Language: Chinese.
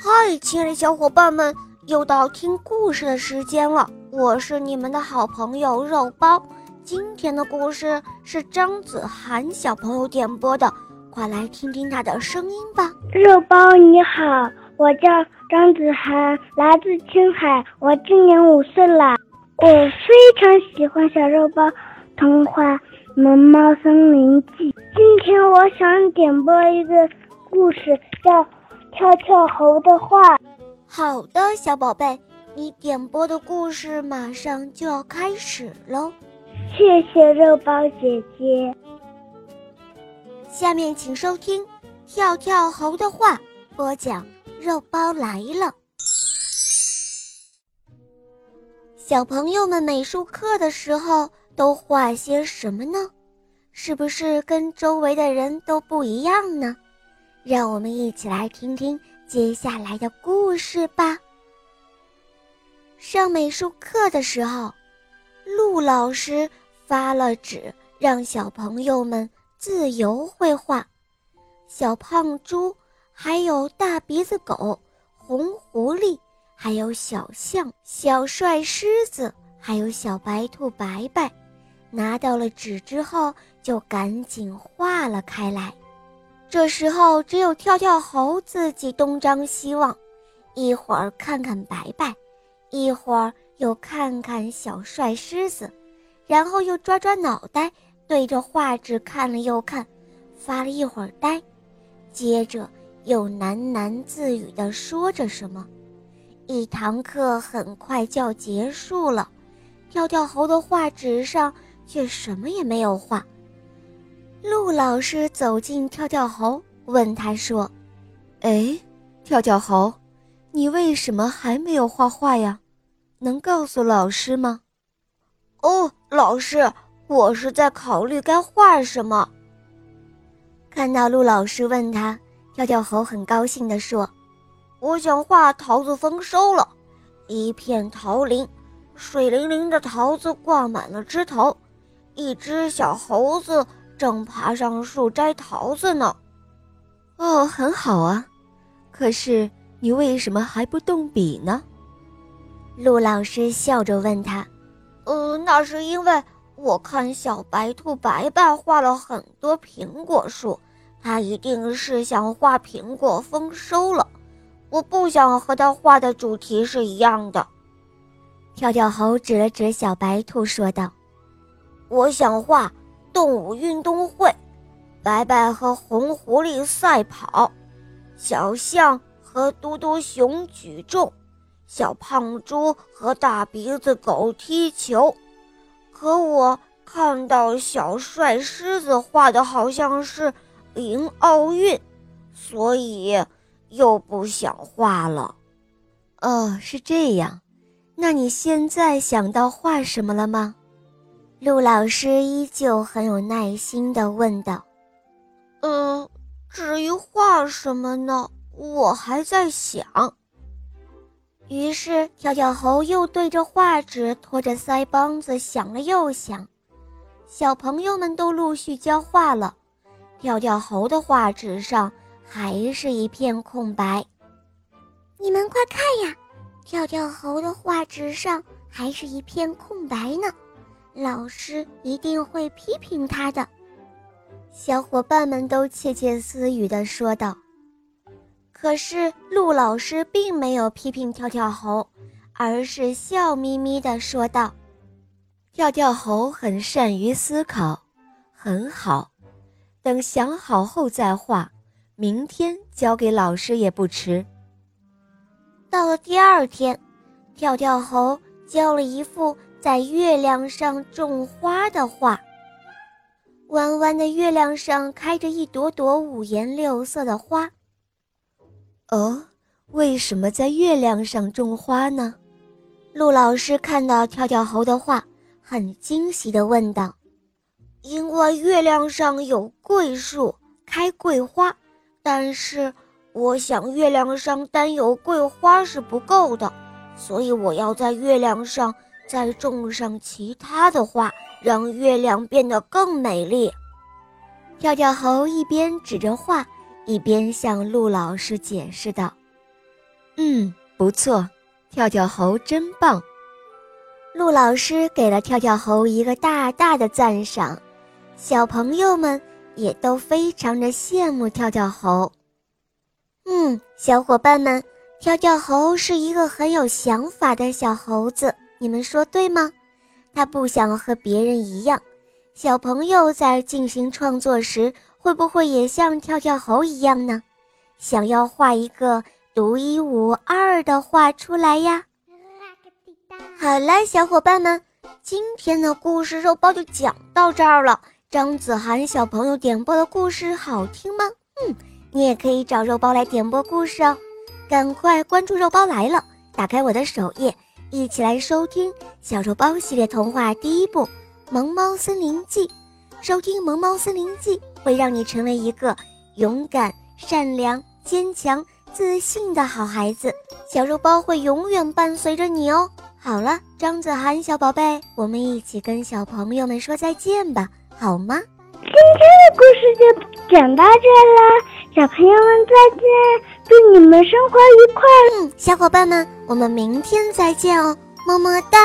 嗨，亲爱的小伙伴们，又到听故事的时间了。我是你们的好朋友肉包。今天的故事是张子涵小朋友点播的，快来听听他的声音吧。肉包你好，我叫张子涵，来自青海，我今年五岁了。我非常喜欢小肉包童话《萌猫森林记》。今天我想点播一个故事，叫。跳跳猴的话，好的，小宝贝，你点播的故事马上就要开始喽。谢谢肉包姐姐。下面请收听《跳跳猴的话》，播讲肉包来了。小朋友们美术课的时候都画些什么呢？是不是跟周围的人都不一样呢？让我们一起来听听接下来的故事吧。上美术课的时候，陆老师发了纸，让小朋友们自由绘画。小胖猪，还有大鼻子狗、红狐狸，还有小象、小帅狮子，还有小白兔白白，拿到了纸之后，就赶紧画了开来。这时候，只有跳跳猴自己东张西望，一会儿看看白白，一会儿又看看小帅狮子，然后又抓抓脑袋，对着画纸看了又看，发了一会儿呆，接着又喃喃自语地说着什么。一堂课很快就要结束了，跳跳猴的画纸上却什么也没有画。陆老师走进跳跳猴，问他说：“哎，跳跳猴，你为什么还没有画画呀？能告诉老师吗？”“哦，老师，我是在考虑该画什么。”看到陆老师问他，跳跳猴很高兴地说：“我想画桃子丰收了，一片桃林，水灵灵的桃子挂满了枝头，一只小猴子。”正爬上树摘桃子呢，哦，很好啊。可是你为什么还不动笔呢？陆老师笑着问他。呃，那是因为我看小白兔白白画了很多苹果树，他一定是想画苹果丰收了。我不想和他画的主题是一样的。跳跳猴指了指小白兔说道：“我想画。”动物运动会，白白和红狐狸赛跑，小象和嘟嘟熊举重，小胖猪和大鼻子狗踢球。可我看到小帅狮子画的好像是零奥运，所以又不想画了。哦，是这样。那你现在想到画什么了吗？陆老师依旧很有耐心地问道：“嗯，至于画什么呢？我还在想。”于是跳跳猴又对着画纸托着腮帮子想了又想。小朋友们都陆续交画了，跳跳猴的画纸上还是一片空白。你们快看呀，跳跳猴的画纸上还是一片空白呢。老师一定会批评他的，小伙伴们都窃窃私语地说道。可是陆老师并没有批评跳跳猴，而是笑眯眯地说道：“跳跳猴很善于思考，很好。等想好后再画，明天交给老师也不迟。”到了第二天，跳跳猴交了一幅。在月亮上种花的画，弯弯的月亮上开着一朵朵五颜六色的花。哦，为什么在月亮上种花呢？陆老师看到跳跳猴的画，很惊喜地问道：“因为月亮上有桂树，开桂花。但是，我想月亮上单有桂花是不够的，所以我要在月亮上。”再种上其他的花，让月亮变得更美丽。跳跳猴一边指着画，一边向陆老师解释道：“嗯，不错，跳跳猴真棒。陆老师给了跳跳猴一个大大的赞赏，小朋友们也都非常的羡慕跳跳猴。嗯，小伙伴们，跳跳猴是一个很有想法的小猴子，你们说对吗？他不想和别人一样。小朋友在进行创作时，会不会也像跳跳猴一样呢？想要画一个独一无二的画出来呀？好了，小伙伴们，今天的故事肉包就讲到这儿了。张子涵小朋友点播的故事好听吗？嗯，你也可以找肉包来点播故事哦。赶快关注肉包来了，打开我的首页，一起来收听小肉包系列童话第一部《萌猫森林记》。收听《萌猫森林记》会让你成为一个勇敢、善良、坚强、自信的好孩子。小肉包会永远伴随着你哦。好了，张子涵小宝贝，我们一起跟小朋友们说再见吧，好吗？今天的故事就讲到这了，小朋友们再见，祝你们生活愉快。嗯，小伙伴们，我们明天再见哦，么么哒。